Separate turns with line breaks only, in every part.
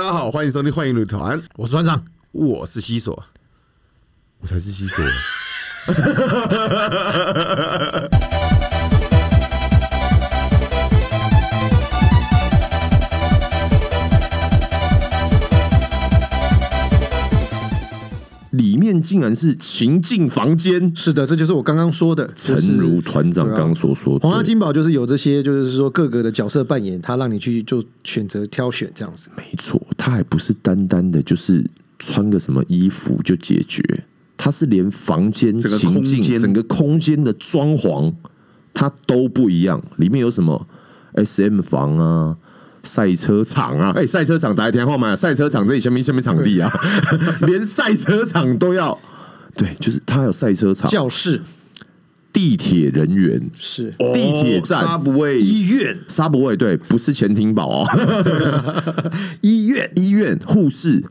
大家好，欢迎收听《欢迎旅团》，
我是船长，
我是西索。
我才是西索。面竟然是情境房间，
是的，这就是我刚刚说的，
诚
就是
如团长
对啊
刚所说，
黄花
对
金宝就是有这些，就是说各个的角色扮演，他让你去就选择挑选这样子。
没错，他还不是单单的就是穿个什么衣服就解决，他是连房间情境、整个空间的装潢，它都不一样。里面有什么 S M 房啊、赛车场啊，哎、赛车场打一天话嘛，赛车场这里下面下面场地啊，连赛车场都要。对，就是他有赛车场、
教室。
地铁人员、
是。
地铁站。
沙不卫
医院，
沙不卫，对，不是前庭堡哦。
医院。
医院、护士、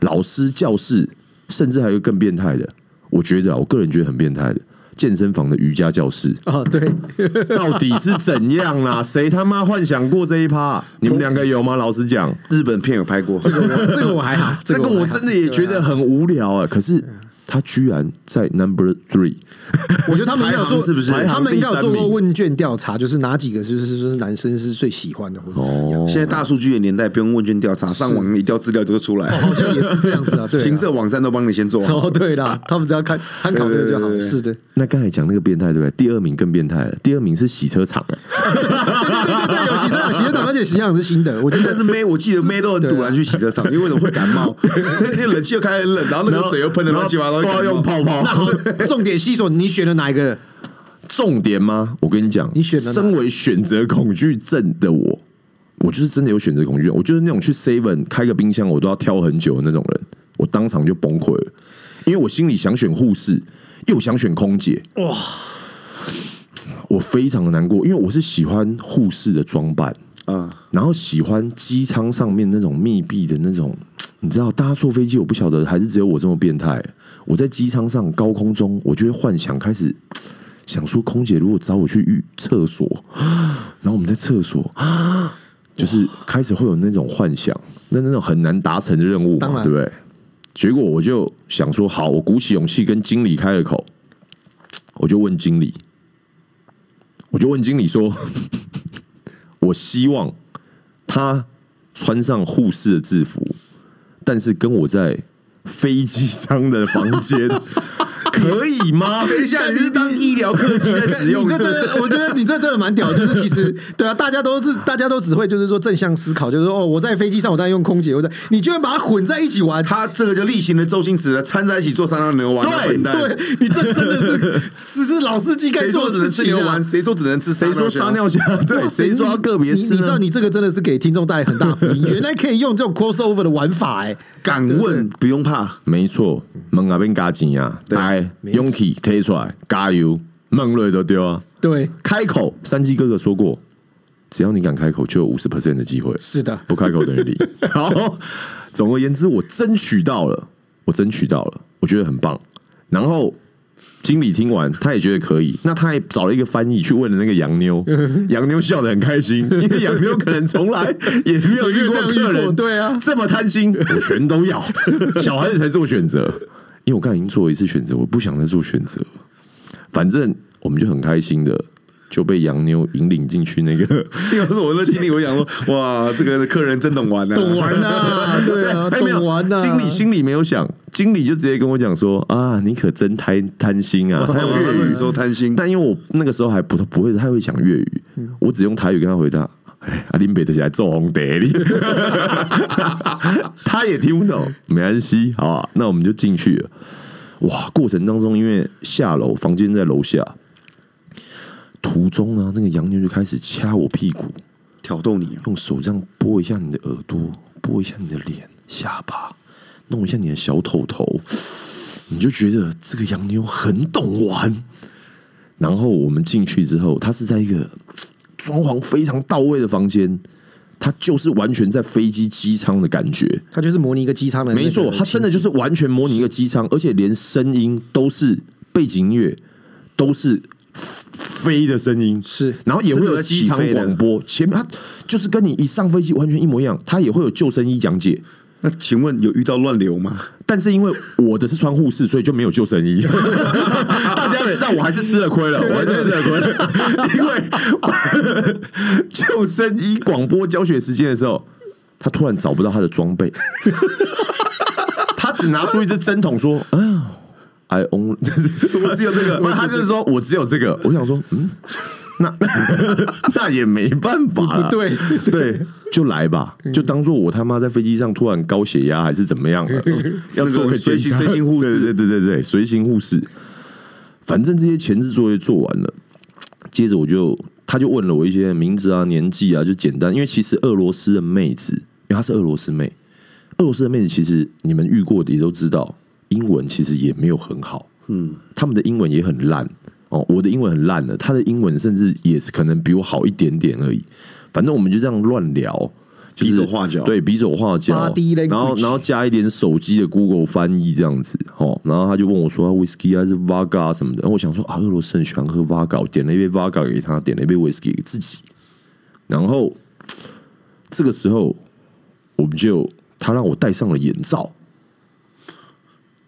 老师、教室，甚至还有更变态的，我觉得啊，我个人觉得很变态的，健身房的瑜伽教室，
啊，对，
到底是怎样啦？谁他妈幻想过这一趴？你们两个有吗？老实讲，
日本片有拍过，
这个我这个我还好，
这个我真的也觉得很无聊啊。可是他居然在 number three，
我觉得他们应该有做，
是不是
他们应该有做过问卷调查，就是哪几个就是说男生是最喜欢的，或者怎么样。
哦
现在大数据的年代，不用问卷调查，上网一调资料就出来，
好像也是这样子啊，对啊。
情色网站都帮你先做好。
哦，对啦，他们只要看参考那个就好。是的，
那刚才讲那个变态对不对？第二名更变态了，第二名是洗车场、欸，
对有洗车场，洗车场，而且洗车场是新的，我觉得
但是 妹，我记得妹都很堵然去洗车场，因为为什么会感冒？那冷气又开很冷，然后那个水又喷的乱七八糟，
都要用泡泡。
重点细说，你选了哪一个？
重点吗？我跟你讲，
你选了哪
身为选择恐惧症的我，我就是真的有选择恐惧症。我就是那种去 Seven 开个冰箱，我都要挑很久的那种人，我当场就崩溃了，因为我心里想选护士，又想选空姐，哇！我非常的难过，因为我是喜欢护士的装扮，
啊，
然后喜欢机舱上面那种密闭的那种，你知道，大家坐飞机，我不晓得还是只有我这么变态。我在机舱上高空中，我就会幻想，开始想说，空姐如果找我去浴厕所，然后我们在厕所，就是开始会有那种幻想，那那种很难达成的任务嘛，对不对？结果我就想说，好，我鼓起勇气跟经理开了口，我就问经理，我就问经理说，我希望他穿上护士的制服，但是跟我在飞机舱的房间可以吗？
等一下，你是当医疗科技在使用
你
是不是？
这真的，我觉得你这真的蛮屌的，就是其实对啊，大家都是大家都只会就是说正向思考，就是说哦，我在飞机上我当然用空姐，我在你居然把它混在一起玩，
他这个就例行的周星驰了，掺在一起做三张牛丸，
对
对你这真的是只是老司机该做
说只能吃
的事情啊
牛丸？。谁说只能吃？
谁说撒？尿虾？对，
哇
谁说要个别吃
你你知道？你这个真的是给听众带来很大福音，原来可以用这种 crossover 的玩法哎、
敢问不用怕，
没错，门那边加钱呀，
对
来勇气推出来，加油，梦瑞都丢啊！
对，
开口，山鸡哥哥说过，只要你敢开口，就有五十 percent 的机会。
是的，
不开口等于零。好，总而言之，我争取到了，我争取到了，我觉得很棒。然后经理听完，他也觉得可以，那他也找了一个翻译去问了那个洋妞，洋妞笑得很开心，因为洋妞可能从来 也没有遇过客人，
对啊
这么贪心，我全都要，小孩子才做选择。因为我刚才已经做了一次选择，我不想再做选择。反正我们就很开心的就被洋妞引领进去那个。
要是我的心里，我想说，哇，这个客人真懂玩啊，
懂玩呐、对啊，懂玩呐、
经理心里没有想，经理就直接跟我讲说啊，你可真贪贪心啊！他用
我
粤语
说你说贪心，
但因为我那个时候还不不会太会讲粤语，我只用台语跟他回答。哎，阿林北的起来做红得里，他也听不懂，没关系，好啊，那我们就进去了。哇，过程当中因为下楼，房间在楼下，途中呢，那个洋妞就开始掐我屁股，
挑逗你啊，
用手这样拨一下你的耳朵，拨一下你的脸、下巴，弄一下你的小头头，你就觉得这个洋妞很懂玩。然后我们进去之后，它是在一个装潢非常到位的房间，它就是完全在飞机机舱的感觉。
他就是模拟一个机舱的那个
没错，它真的就是完全模拟一个机舱，而且连声音都是背景音乐都是飞的声音，
是
然后也会有机场广播，前面它就是跟你一上飞机完全一模一样，它也会有救生衣讲解。
那请问有遇到乱流吗？
但是因为我的是穿护士，所以就没有救生衣。大家知道我还是吃了亏了，我还是吃了亏，因为救生衣广播教学时间的时候，他突然找不到他的装备，他只拿出一支针筒说：“啊，I only 就是我只有这个。”他就是说我只有这个。我想说，嗯，那那也没办法啦，
不对。
对，就来吧，就当做我他妈在飞机上突然高血压还是怎么样了，要做个
随行随行护士。
对对对对对，随行护士。反正这些前置作业做完了，接着我就他就问了我一些名字啊、年纪啊，就简单，因为其实俄罗斯的妹子，因为她是俄罗斯妹，俄罗斯的妹子其实你们遇过的也都知道，英文其实也没有很好，嗯，他们的英文也很烂。哦，我的英文很烂的，他的英文甚至也是可能比我好一点点而已。反正我们就这样乱聊，就是
比手画脚。
对，比手画脚。然后然后加一点手机的 Google 翻译这样子，哦，然后他就问我说，whisky 还是 vodka 什么的，然后我想说啊，俄罗斯人喜欢喝 vodka，我点了一杯 vodka 给他，点了一杯 whisky 给自己，然后这个时候我们就他让我戴上了眼罩。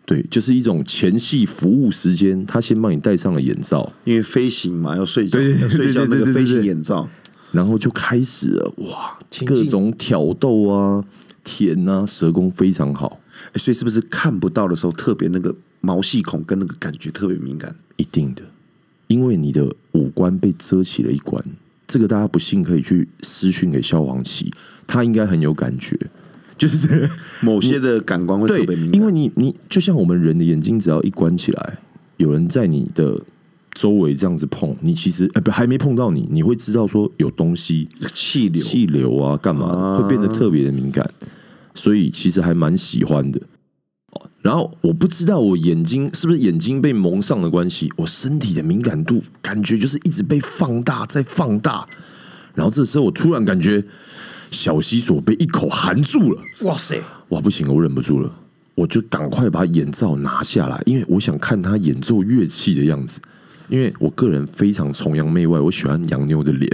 对，就是一种前戏服务时间，他先帮你戴上了眼罩，
因为飞行嘛，要睡觉，睡觉那个飞行眼罩，
然后就开始了，哇，各种挑逗啊、舔啊，舌功非常好，
哎所以是不是看不到的时候特别那个毛细孔跟那个感觉特别敏感？
一定的，因为你的五官被遮起了一关，这个大家不信可以去私讯给萧煌奇，他应该很有感觉，就是
某些的感官会特别敏，感，
因为你你就像我们人的眼睛，只要一关起来，有人在你的周围这样子碰，你其实呃不还没碰到你，你会知道说有东西
气流。
气流啊干嘛，
啊
会变得特别的敏感，所以其实还蛮喜欢的。哦然后我不知道我眼睛是不是眼睛被蒙上的关系，我身体的敏感度感觉就是一直被放大在放大，然后这时候我突然感觉小西索被一口含住了。
哇塞，
哇，不行了，我忍不住了，我就赶快把眼罩拿下来，因为我想看他演奏乐器的样子。因为我个人非常崇洋媚外，我喜欢洋妞的脸，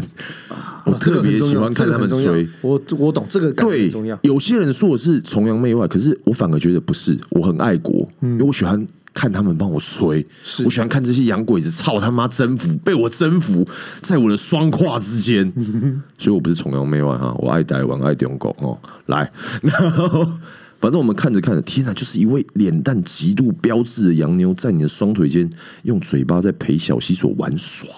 我特别喜欢看他们吹。
我我懂这个感觉。
有些人说我是崇洋媚外，可是我反而觉得不是，我很爱国，因为我喜欢看他们帮我吹，我喜欢看这些洋鬼子操他妈征服，被我征服在我的双胯之间，所以我不是崇洋媚外哈，我爱台湾，爱中国哦。来，然后反正我们看着看着，天哪，就是一位脸蛋极度标致的洋妞，在你的双腿间用嘴巴在陪小西所玩耍。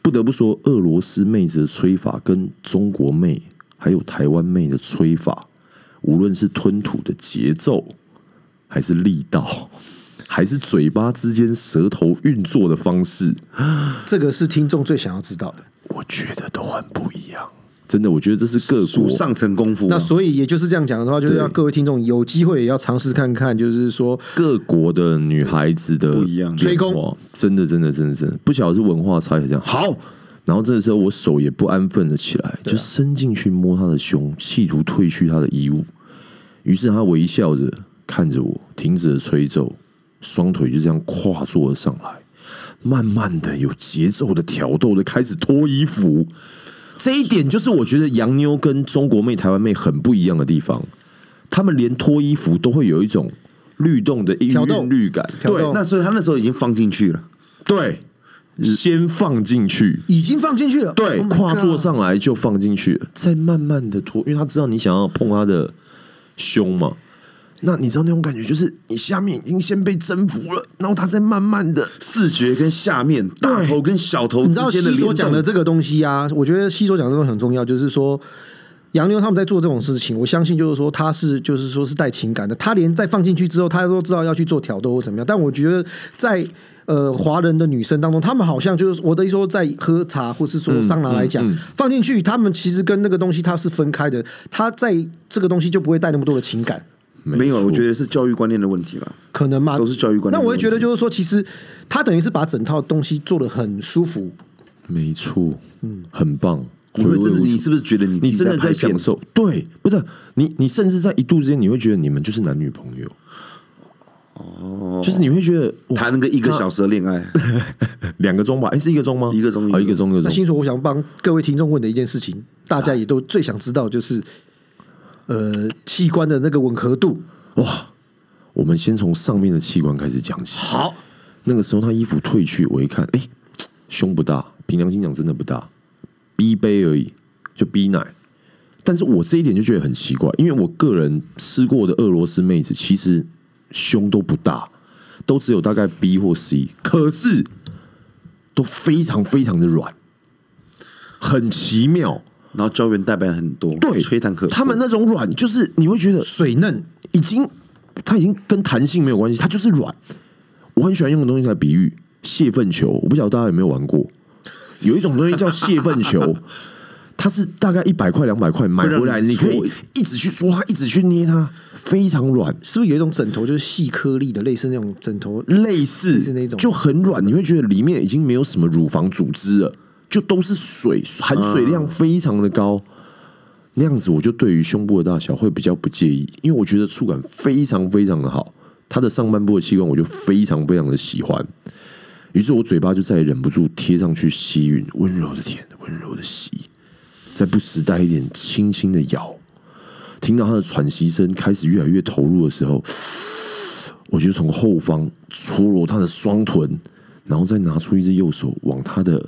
不得不说，俄罗斯妹子的吹法跟中国妹还有台湾妹的吹法，无论是吞吐的节奏，还是力道，还是嘴巴之间舌头运作的方式，
这个是听众最想要知道的。
我觉得都很不一样。真的，我觉得这是各国
上层功夫啊。
那所以也就是这样讲的话，就是要各位听众有机会也要尝试看看，就是说
各国的女孩子的
不一样
吹功，
真的真的真的真的，不晓得是文化差异还是这样。好，然后这个时候我手也不安分的起来，就伸进去摸她的胸，企图褪去她的衣物。于是她微笑着看着我，停止了吹奏，双腿就这样跨坐了上来，慢慢的有节奏的挑逗的开始脱衣服。这一点就是我觉得洋妞跟中国妹、台湾妹很不一样的地方，他们连脱衣服都会有一种律动的
挑逗
韵律感，对
那所以他那时候已经放进去了，
对，先放进去，
已经放进去了，
对
，Oh
跨坐上来就放进去。了，再慢慢的脱，因为他知道你想要碰他的胸嘛。那你知道那种感觉，就是你下面已经先被征服了，然后他在慢慢的，
视觉跟下面大头跟小头之
你知道
间的联
西所讲的，这个东西啊，我觉得西所讲的这个很重要，就是说。洋妞他们在做这种事情，我相信就是说他是就是说是带情感的，他连在放进去之后，他都知道要去做挑逗或怎么样。但我觉得在呃华人的女生当中，他们好像就是我的意思说，在喝茶或是说桑拿来讲，
嗯嗯
放进去，他们其实跟那个东西它是分开的，他在这个东西就不会带那么多的情感。
没有，我觉
得
得是教育观念的问题了。
可能吗？
都是教育观念
那我会觉得就是说，其实他等于是把整套东西做的很舒服，
没错，嗯，很棒。
你会真的，你是不是觉得你
你真的在享？受？对，不是你，你甚至在一度之间，你会觉得你们就是男女朋友。
哦，
就是你会觉得哇
谈那个一个小时的恋爱，
两个钟吧？哎，是一个钟吗？
一个钟
哦，一个钟，一个钟。
那新手，我想帮各位听众问的一件事情，大家也都最想知道，就是呃器官的那个吻合度。
哇，我们先从上面的器官开始讲起。
好，
那个时候他衣服褪去，我一看，哎，胸不大，凭良心讲真的不大，B 杯而已，就 B 奶。但是我这一点就觉得很奇怪，因为我个人吃过的俄罗斯妹子其实胸都不大，都只有大概 B 或 C，可是都非常非常的软，很奇妙。
然后胶原蛋白很多，
对，
吹弹可破
他们那种软，就是你会觉得
水嫩，
已经，它已经跟弹性没有关系，它就是软。我很喜欢用的东西来比喻泄愤球，我不晓得大家有没有玩过，有一种东西叫泄愤球，它是大概一百块两百块买回来，
你
你可以一直去搓它，一直去捏它，非常软，
是不是有一种枕头就是细颗粒的，类似那种枕头？
类似
类似那种。
就很软，你会觉得里面已经没有什么乳房组织了，就都是水，含水量非常的高。那样子我就对于胸部的大小会比较不介意，因为我觉得触感非常非常的好。它的上半部的器官我就非常非常的喜欢，于是我嘴巴就再也忍不住贴上去吸吮，温柔的舔，温柔的吸，再不时带一点轻轻的咬。听到他的喘息声开始越来越投入的时候，我就从后方搓揉他的双臀，然后再拿出一只右手往他的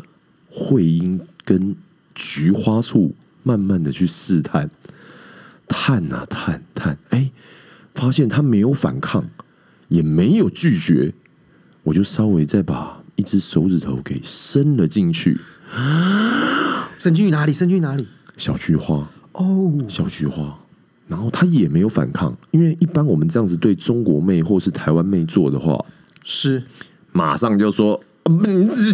会阴跟菊花处慢慢的去试探，探啊探探，哎，发现他没有反抗，也没有拒绝，我就稍微再把一只手指头给伸了进去，
伸进去哪里？伸进去哪里？
小菊花。
哦，
小菊花，然后他也没有反抗，因为一般我们这样子对中国妹或是台湾妹做的话，
是
马上就说，嗯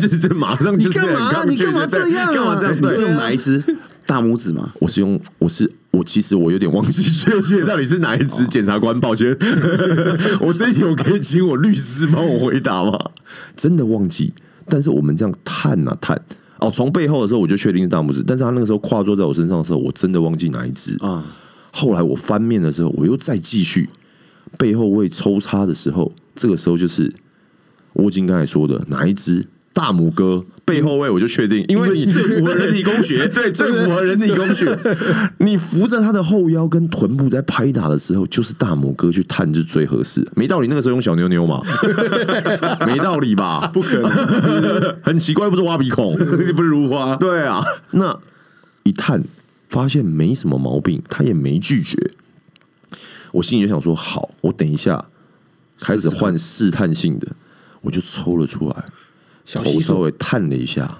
这这这马上就是
你干嘛 你干嘛这样啊
干嘛这样？对
你是用哪一只大拇指吗？
我是用，我是我，其实我有点忘记确切到底是哪一只。检察官，抱歉，我这一题我可以请我律师帮我回答吗？真的忘记，但是我们这样探啊探，哦，从背后的时候我就确定是大拇指，但是他那个时候跨坐在我身上的时候，我真的忘记哪一只
啊。
后来我翻面的时候，我又再继续背后位抽插的时候，这个时候就是窝金刚才说的哪一支大拇哥背后位，我就确定，因为你
最符合人体工学，
对，最符合人体工学。你扶着他的后腰跟臀部在拍打的时候，就是大拇哥去探是最合适。没道理，那个时候用小妞妞嘛，没道理吧？不可能，很奇怪，不是挖鼻孔，
不是如花。
对啊，那一探发现没什么毛病，他也没拒绝。我心里就想说，好，我等一下开始换试探性的，我就抽了出来，
小细手
头稍微探了一下，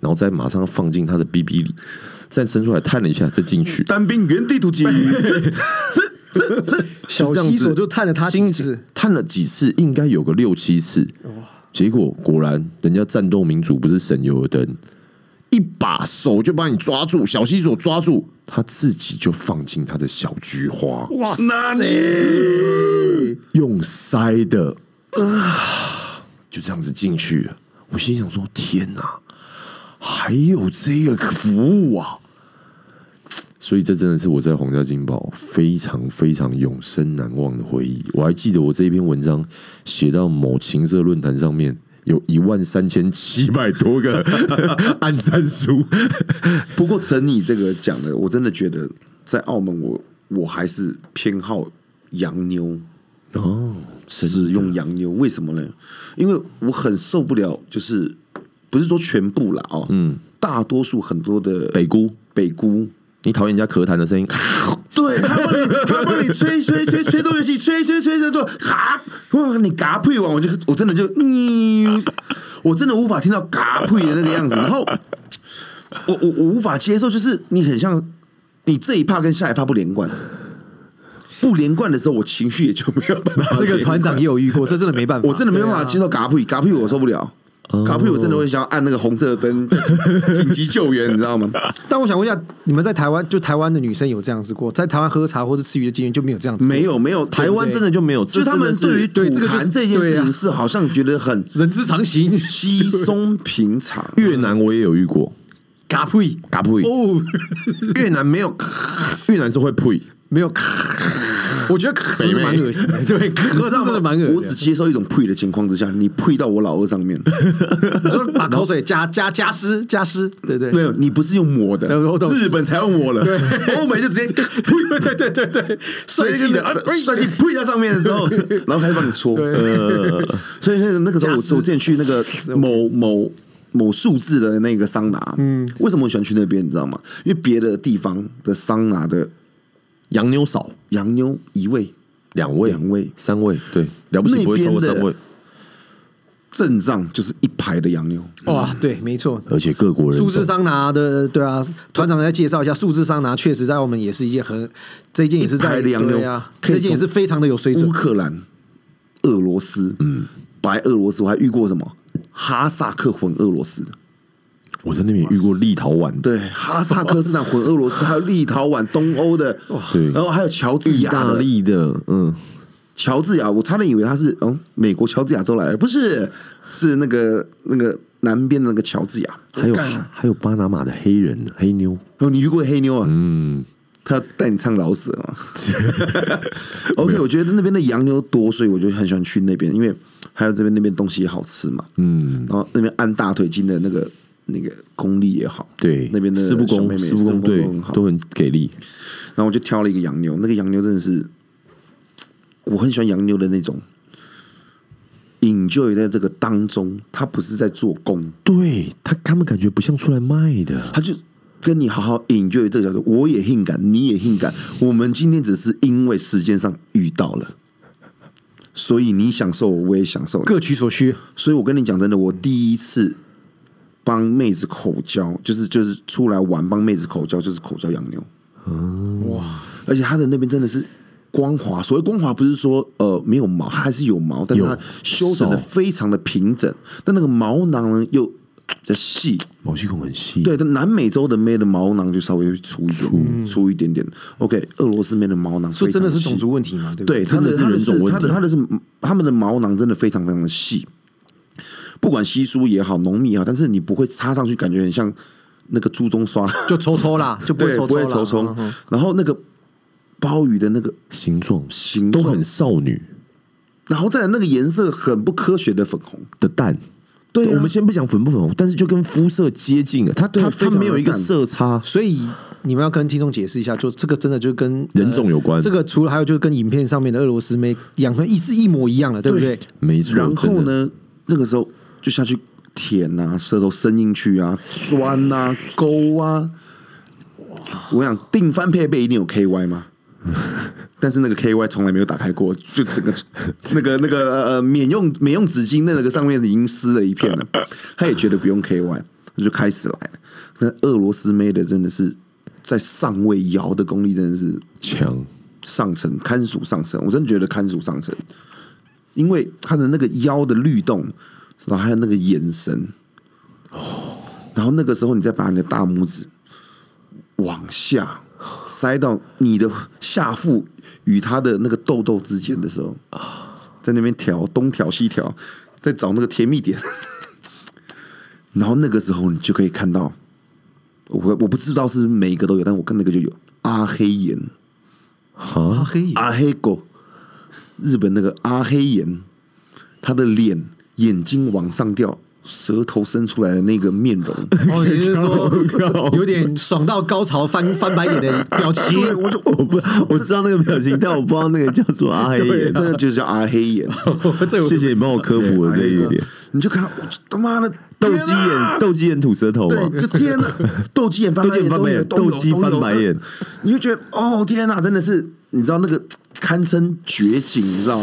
然后再马上放进他的 BB 里，再伸出来探了一下，再进去。
单兵原地突击，
这这这
小西手就探了他几
心
次。
探了几次，应该有个六七次。结果果然，人家战斗民族不是省油的灯，一把手就把你抓住，小西手抓住，他自己就放进他的小菊花，
哇
那你
用塞的啊，就这样子进去。我心想说：天哪，还有这个服务啊！所以这真的是我在皇家金宝非常非常永生难忘的回忆。我还记得我这一篇文章写到某情色论坛上面，有一万三千七百多个按赞数。
不过陈你这个讲的，我真的觉得在澳门我，我还是偏好洋妞
哦，
使用洋妞。为什么呢？因为我很受不了，就是不是说全部啦哦，嗯，大多数很多的
北姑，
北姑，
你讨厌人家咳痰的声音？
对，他帮你，他帮你吹吹吹吹动乐器，吹吹吹吹吹，哈，哇，你嘎配完，我就我真的就，嗯，我真的无法听到嘎配的那个样子，然后我我我无法接受，就是你很像你这一趴跟下一趴不连贯，不连贯的时候，我情绪也就没有办法。
这个团长也有遇过，这真的没办法，
我真的没办法接受嘎屁，嘎屁我受不了。嘎配我真的会想要按那个红色的灯，紧急救援，你知道吗？
但我想问一下，你们在台湾，就台湾的女生有这样子过？在台湾喝茶或者吃鱼的经验就没有这样子过？
没有没有，
台湾真的就没有，
就他们对于吐
对这个就是
痰这件事情是好像觉得很
人之常情，
稀松平常。
越南我也有遇过，
嘎呸
嘎呸，
哦，
越南没有，越南是会呸，
没有，我觉得可是蛮恶心的，对，可是真的蛮恶心的。
我只接受一种呸的情况之下，你呸到我老二上面，
就是把口水加加加湿加湿，对对。
没有，你不是用抹的日本才用抹了，欧美就直接 呸，
对对对对，帅气的，
帅气呸在上面之后，然后开始帮你搓，呃，所以所以那个时候我我之前去那个某某。某数字的那个桑拿，嗯，为什么我喜欢去那边？你知道吗？因为别的地方的桑拿的
洋妞少，
洋妞一位、
两位、
两位，
三位，对，了不起不会超过三位，
阵仗就是一排的洋妞，
哇，对，没错。
而且各国人
数字桑拿的，对啊，团长来介绍一下，数字桑拿确实在我们也是一件很，这一件也是在
一排的洋妞
对啊，这件也是非常的有水准。
乌。克兰、俄罗斯，嗯，白俄罗斯，我还遇过什么？哈萨克混俄罗斯。的，
我在那边遇过立陶宛的，
对，哈萨克斯坦混俄罗斯，还有立陶宛、东欧的，
对。
然后还有乔治亚意，
大利的，嗯，
乔治亚，我差点以为他是嗯美国乔治亚州来的，不是，是那个那个南边的那个乔治亚，
还有还有巴拿马的黑人黑妞，
哦，你遇过黑妞啊？
嗯，
他带你唱老舍吗？OK，我觉得那边的洋妞多，所以我就很喜欢去那边，因为还有这边那边东西也好吃嘛。
嗯，
然后那边按大腿筋的那个那个功力也好，
对，
那边的
师傅工
小妹妹
师傅工对
都很好。
都很给力，
然后我就挑了一个洋妞，那个洋妞真的是，我很喜欢洋妞的那种。enjoy 在这个当中，他不是在做工，
对他他们感觉不像出来卖的，
他就跟你好好 enjoy 这个角度，我也性感，你也性感，我们今天只是因为时间上遇到了，所以你享受，我也享受。
各取所需，
所以我跟你讲真的，我第一次帮妹子口交，就是就是出来玩帮妹子口交，就是口交洋妞。哇！而且他的那边真的是光滑，所谓光滑不是说呃没有毛，它还是有毛，但是它修整的非常的平整，但那个毛囊呢又的细。
毛细孔很细，
对，但南美洲的妹的毛囊就稍微粗粗一点，粗一点点。OK，俄罗斯妹的毛囊
说
非常细
真的是种族问题嘛？对不
对，
真的是人种
是
问题
他的他的是他们的毛囊真的非常非常的细，不管稀疏也好，浓密也好，但是你不会插上去，感觉很像那个猪鬃刷，
就抽抽啦，就不会
不会
抽
抽。然后那个鲍鱼的那个
形状
形状
都很少女
然后再来那个颜色很不科学的粉红，
的蛋。
对啊
我们先不讲粉不粉红，但是就跟肤色接近了，它它没有一个色差，
所以你们要跟听众解释一下，就这个真的就跟
人种有关
呃这个除了还有就是跟影片上面的俄罗斯妹养成一是一模一样的，对不对？
没错。
然后？呢，那个时候就下去舔啊，舌头伸进去啊，钻啊，勾啊。我想定翻配备一定有 KY 吗？但是那个 KY 从来没有打开过，就整个那个那个呃免用免用纸巾的那个上面已经湿了一片了。他也觉得不用 KY，那就开始来了。那俄罗斯妹的真的是在上位摇的功力真的是
强，
上层，堪属上层。我真的觉得堪属上层，因为他的那个腰的律动，然后还有那个眼神，哦，然后那个时候你再把你的大拇指往下塞到你的下腹与他的那个痘痘之间的时候，在那边调东调西调，在找那个甜蜜点，然后那个时候你就可以看到，我我不知道是每一个都有，但我看那个就有阿黑眼。
哈，
黑
阿黑狗，日本那个阿黑眼，他的脸眼睛往上掉，舌头伸出来的那个面容，
哦，也就是 说有点爽到高潮翻翻白眼的表情。
对，我就
我不我知道那个表情，但我不知道那个叫做阿黑眼。
那个就叫阿黑眼，
谢谢你帮我科普了这一点。
你就看，我他妈的
斗鸡眼，斗鸡眼吐舌头嘛，
对，就天哪，斗鸡眼翻白眼，
斗鸡眼翻白眼斗鸡翻白眼，
你就觉得哦天哪，真的是，你知道那个堪称绝景，你知道，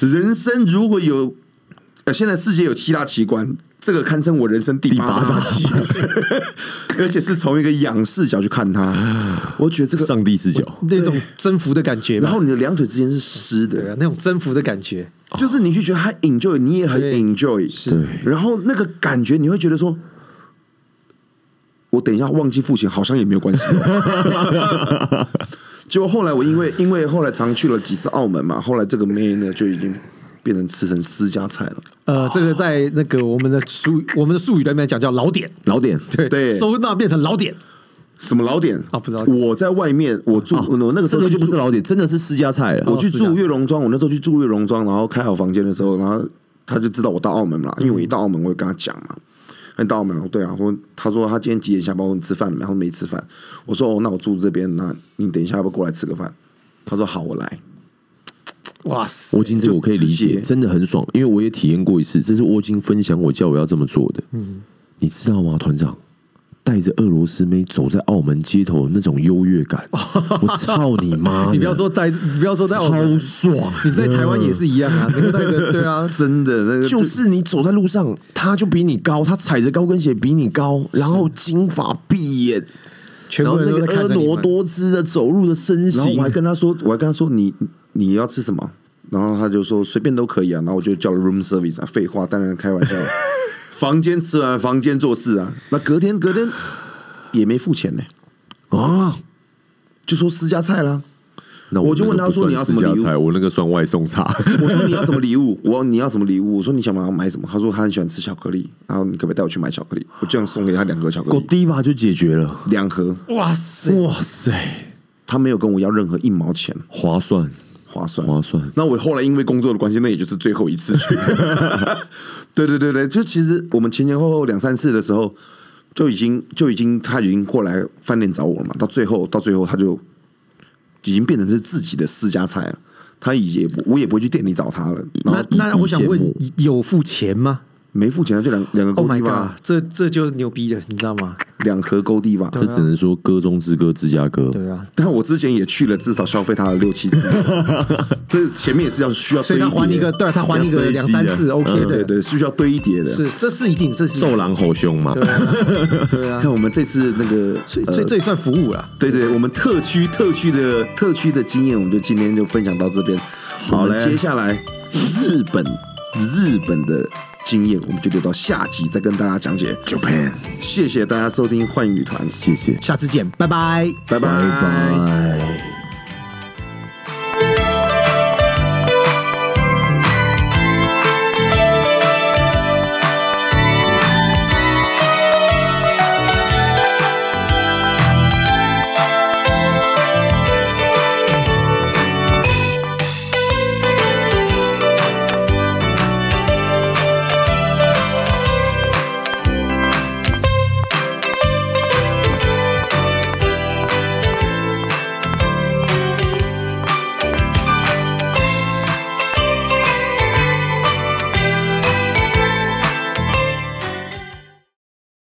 人生如果有，呃，现在世界有七大奇观，这个堪称我人生第八大奇观，而且是从一个仰视角去看它，我觉得这个，
上帝视角，
那种征服的感觉，
然后你的两腿之间是湿的，
对啊，那种征服的感觉，
就是你去觉得他 enjoy，你也很
对
enjoy，
对，
然后那个感觉你会觉得说，我等一下忘记付钱好像也没有关系。结果后来我因为因为后来常去了几次澳门嘛，后来这个妹呢就已经变成吃成私家菜了。
呃，这个在那个我们的术我们的术语里面讲叫老点，
老点，
对
对
收纳变成老点，
什么老点
啊不知道
我在外面，我住我那个时
这个
候
就不是老点，真的是私家菜了。
我去住月榕庄，我那时候去住月榕庄，然后开好房间的时候，然后他就知道我到澳门嘛，因为我一到澳门，我就跟他讲嘛，你到澳门了，对啊，说他说他今天几点下班？我说你吃饭了没？然后没吃饭，我说哦，那我住这边，那你等一下要不要过来吃个饭？他说好，我来。
哇塞，
窝金这个我可以理解，真的很爽，因为我也体验过一次，这是窝金分享我叫我要这么做的。嗯，你知道吗，团长？带着俄罗斯妹走在澳门街头那种优越感，我操你妈！
你不要说带，你不要说带澳门
超爽，
你在台湾也是一样啊，那个带着对啊，
真的那个
就是你走在路上，他就比你高，他踩着高跟鞋比你高，然后金发碧眼，
全
然后那
部人都在
个婀娜。多姿的走路的身形
然后我还，跟他说，我还跟他说你你要吃什么？然后他就说随便都可以啊。然后我就叫了 room service 啊，废话，当然开玩笑。房间吃完，房间做事啊。那隔天隔天也没付钱呢、
啊！
就说私家菜啦。
那
我就问他说你要什么礼物
菜我那个算外送茶。
我说你要什么礼物？我你要什么礼物？我说你想买买什么？他说他很喜欢吃巧克力，然后你可不可以带我去买巧克力？我这样送给他两盒巧克
狗
力，
迪吧就解决了，
两盒，
哇塞，
哇塞，
他没有跟我要任何一毛钱，
划算
划算。
划算。
那我后来因为工作的关系，那也就是最后一次 去。对对对对，就其实我们前前后后两三次的时候，就已经就已经他已经过来饭店找我了嘛。到最后到最后，他就已经变成是自己的私家菜了。他也我也不会去店里找他了。
那那我想问，有付钱吗
没付钱，就两两个
？Oh
勾
my
地吧
god，，这这就是牛逼了，你知道吗？
两盒勾地吧。
这只能说歌中之歌，芝加哥。
对啊，
但我之前也去了，至少消费他了六七次。这前面也是要需要
所以他还你一个，对他还你一个两三次，OK 的，
对对，是需要堆叠的。
是这是一定，这是一定
受狼吼凶嘛，
对啊，对啊，
看我们这次那个，
所以所以这也算服务了。
对对，我们特区特区的特区的经验，我们就今天就分享到这边。
好嘞
我们接下来日本日本的经验，我们就留到下集再跟大家讲解。
Japan，
谢谢大家收听幻影旅团，
谢谢，
下次见，拜拜。
拜
拜拜。